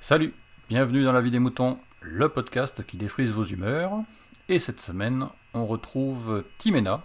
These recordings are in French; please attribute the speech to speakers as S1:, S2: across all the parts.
S1: Salut, bienvenue dans La vie des moutons, le podcast qui défrise vos humeurs. Et cette semaine, on retrouve Timena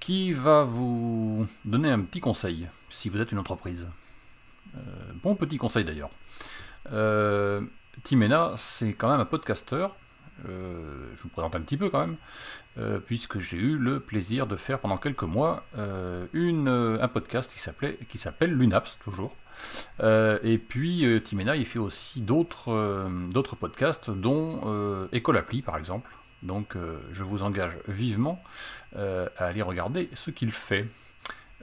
S1: qui va vous donner un petit conseil si vous êtes une entreprise. Euh, bon petit conseil d'ailleurs. Euh, Timena, c'est quand même un podcasteur. Euh, je vous présente un petit peu quand même, euh, puisque j'ai eu le plaisir de faire pendant quelques mois euh, un podcast qui s'appelait qui s'appelle Lunaps toujours. Et puis Timena, il fait aussi d'autres d'autres podcasts, dont euh, École Appli par exemple. Donc je vous engage vivement à aller regarder ce qu'il fait.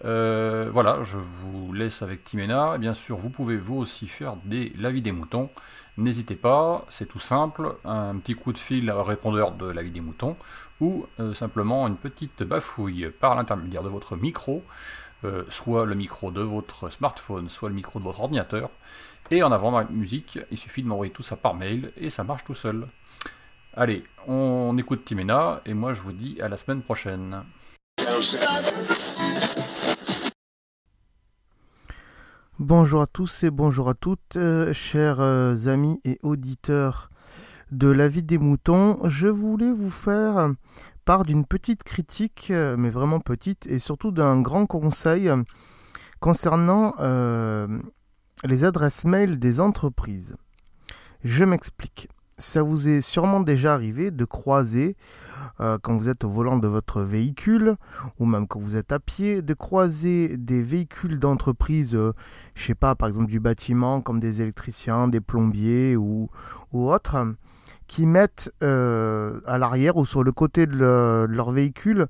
S1: Euh, voilà, je vous laisse avec Timena. Bien sûr, vous pouvez vous aussi faire des la vie des moutons. N'hésitez pas, c'est tout simple, un petit coup de fil répondeur de la vie des moutons ou euh, simplement une petite bafouille par l'intermédiaire de votre micro, euh, soit le micro de votre smartphone, soit le micro de votre ordinateur. Et en avant ma musique, il suffit de m'envoyer tout ça par mail et ça marche tout seul. Allez, on écoute Timena et moi je vous dis à la semaine prochaine.
S2: Bonjour à tous et bonjour à toutes, euh, chers euh, amis et auditeurs de la vie des moutons. Je voulais vous faire part d'une petite critique, euh, mais vraiment petite, et surtout d'un grand conseil concernant les adresses mail des entreprises. Je m'explique. Ça vous est sûrement déjà arrivé de croiser, euh, quand vous êtes au volant de votre véhicule, ou même quand vous êtes à pied, de croiser des véhicules d'entreprise, euh, je sais pas, par exemple du bâtiment, comme des électriciens, des plombiers ou, autres, qui mettent euh, à l'arrière ou sur le côté de leur véhicule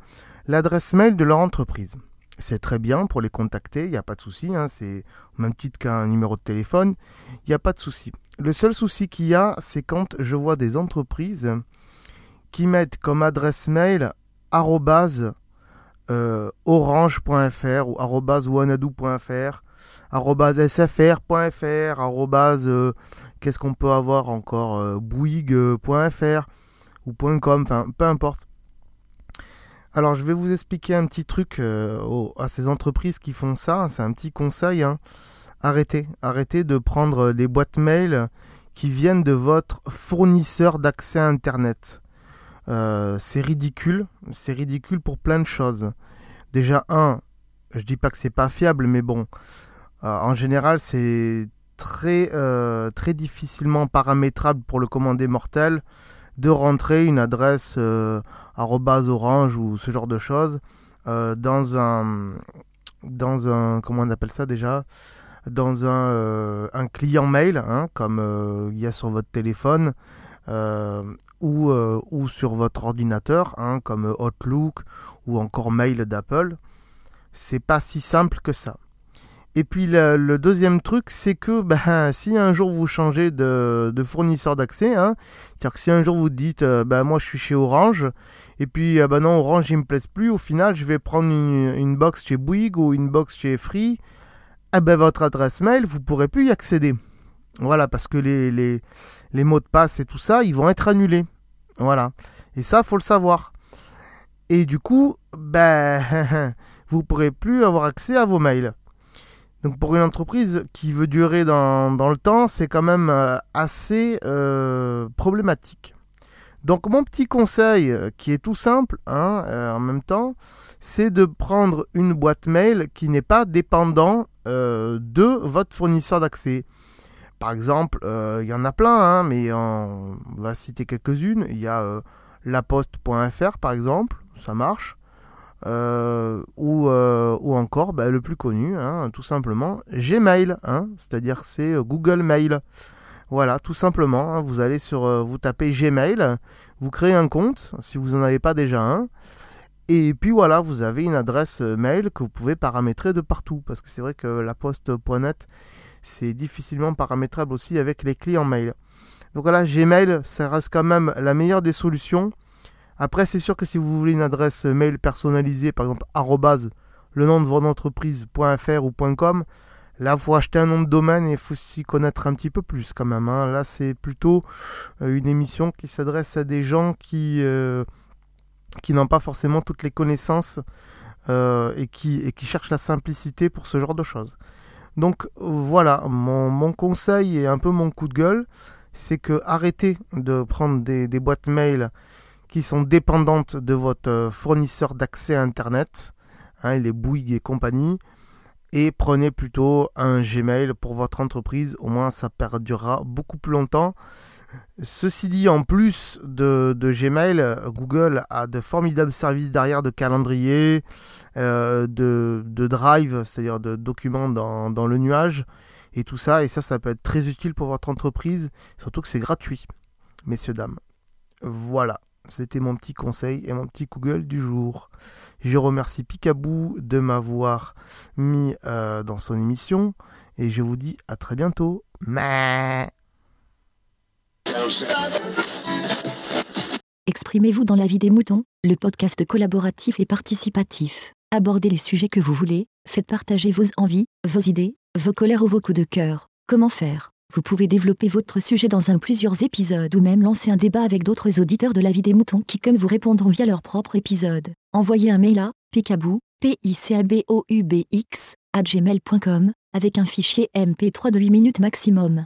S2: l'adresse mail de leur entreprise. C'est très bien pour les contacter, il n'y a pas de souci, hein, c'est au même titre qu'un numéro de téléphone, il n'y a pas de souci. Le seul souci qu'il y a, c'est quand je vois des entreprises qui mettent comme adresse mail arrobase euh, orange.fr ou arrobase wanadoo.fr, arrobase sfr.fr, euh, qu'est-ce qu'on peut avoir encore euh, bouygues.fr ou .com, enfin peu importe. Alors je vais vous expliquer un petit truc euh, à ces entreprises qui font ça, c'est un petit conseil. hein. Arrêtez, arrêtez de prendre des boîtes mail qui viennent de votre fournisseur d'accès à Internet. Euh, c'est ridicule, c'est ridicule pour plein de choses. Déjà, un, je dis pas que c'est pas fiable, mais bon, euh, en général, c'est très, euh, très difficilement paramétrable pour le commandé mortel de rentrer une adresse orange ou ce genre de choses dans un, dans un, comment on appelle ça déjà? Dans un, euh, un client mail, hein, comme euh, il y a sur votre téléphone, euh, ou, ou sur votre ordinateur, hein, comme Outlook ou encore mail d'Apple. C'est pas si simple que ça. Et puis le, deuxième truc, c'est que ben, si un jour vous changez de, de fournisseur d'accès, hein, c'est-à-dire que si un jour vous dites ben, moi je suis chez Orange, et puis ben non Orange il me plaise plus, au final je vais prendre une, une box chez Bouygues ou une box chez Free, eh ben, votre adresse mail, vous pourrez plus y accéder. Voilà, parce que les, mots de passe et tout ça, ils vont être annulés. Voilà. Et ça, faut le savoir. Et du coup, ben, vous pourrez plus avoir accès à vos mails. Donc pour une entreprise qui veut durer dans, le temps, c'est quand même euh, assez euh, problématique. Donc mon petit conseil, euh, qui est tout simple hein, en même temps, c'est de prendre une boîte mail qui n'est pas dépendant euh, de votre fournisseur d'accès. Par exemple, euh, il y en a plein, hein, mais on va citer quelques-unes. Il y a euh, laposte.fr par exemple, ça marche. Euh, ou, ou encore bah, le plus connu, hein, tout simplement, Gmail, hein, c'est-à-dire c'est Google Mail. Voilà, tout simplement, vous allez sur, vous tapez Gmail, vous créez un compte si vous n'en avez pas déjà un, et puis voilà, vous avez une adresse euh, mail que vous pouvez paramétrer de partout, parce que c'est vrai que la poste.net, c'est difficilement paramétrable aussi avec les clients mail. Donc voilà, Gmail, ça reste quand même la meilleure des solutions. Après, c'est sûr que si vous voulez une adresse mail personnalisée, par exemple, arrobase, le nom de votre entreprise.fr ou .com, là, il faut acheter un nom de domaine et il faut s'y connaître un petit peu plus quand même. hein. Là, c'est plutôt euh, une émission qui s'adresse à des gens qui, euh, qui n'ont pas forcément toutes les connaissances euh, et, qui, cherchent la simplicité pour ce genre de choses. Donc voilà, mon, conseil et un peu mon coup de gueule, c'est que arrêtez de prendre des, des, boîtes mail qui sont dépendantes de votre fournisseur d'accès à Internet, hein, les Bouygues et compagnie, et prenez plutôt un Gmail pour votre entreprise, au moins ça perdurera beaucoup plus longtemps. Ceci dit, en plus de, Gmail, Google a de formidables services derrière de calendrier, euh, de, drive, c'est-à-dire de documents dans, le nuage, et tout ça. Et ça, ça peut être très utile pour votre entreprise, surtout que c'est gratuit, messieurs, dames. Voilà, c'était mon petit conseil et mon petit Google du jour. Je remercie Picaboo de m'avoir mis euh, dans son émission, et je vous dis à très bientôt.
S3: Exprimez-vous dans la vie des moutons, le podcast collaboratif et participatif. Abordez les sujets que vous voulez, faites partager vos envies, vos idées, vos colères ou vos coups de cœur. Comment faire? Vous pouvez développer votre sujet dans un plusieurs épisodes ou même lancer un débat avec d'autres auditeurs de la vie des moutons qui comme vous répondront via leur propre épisode. Envoyez un mail à picabou, p i c a b o u b x gmail.com avec un fichier MP3 de 8 minutes maximum.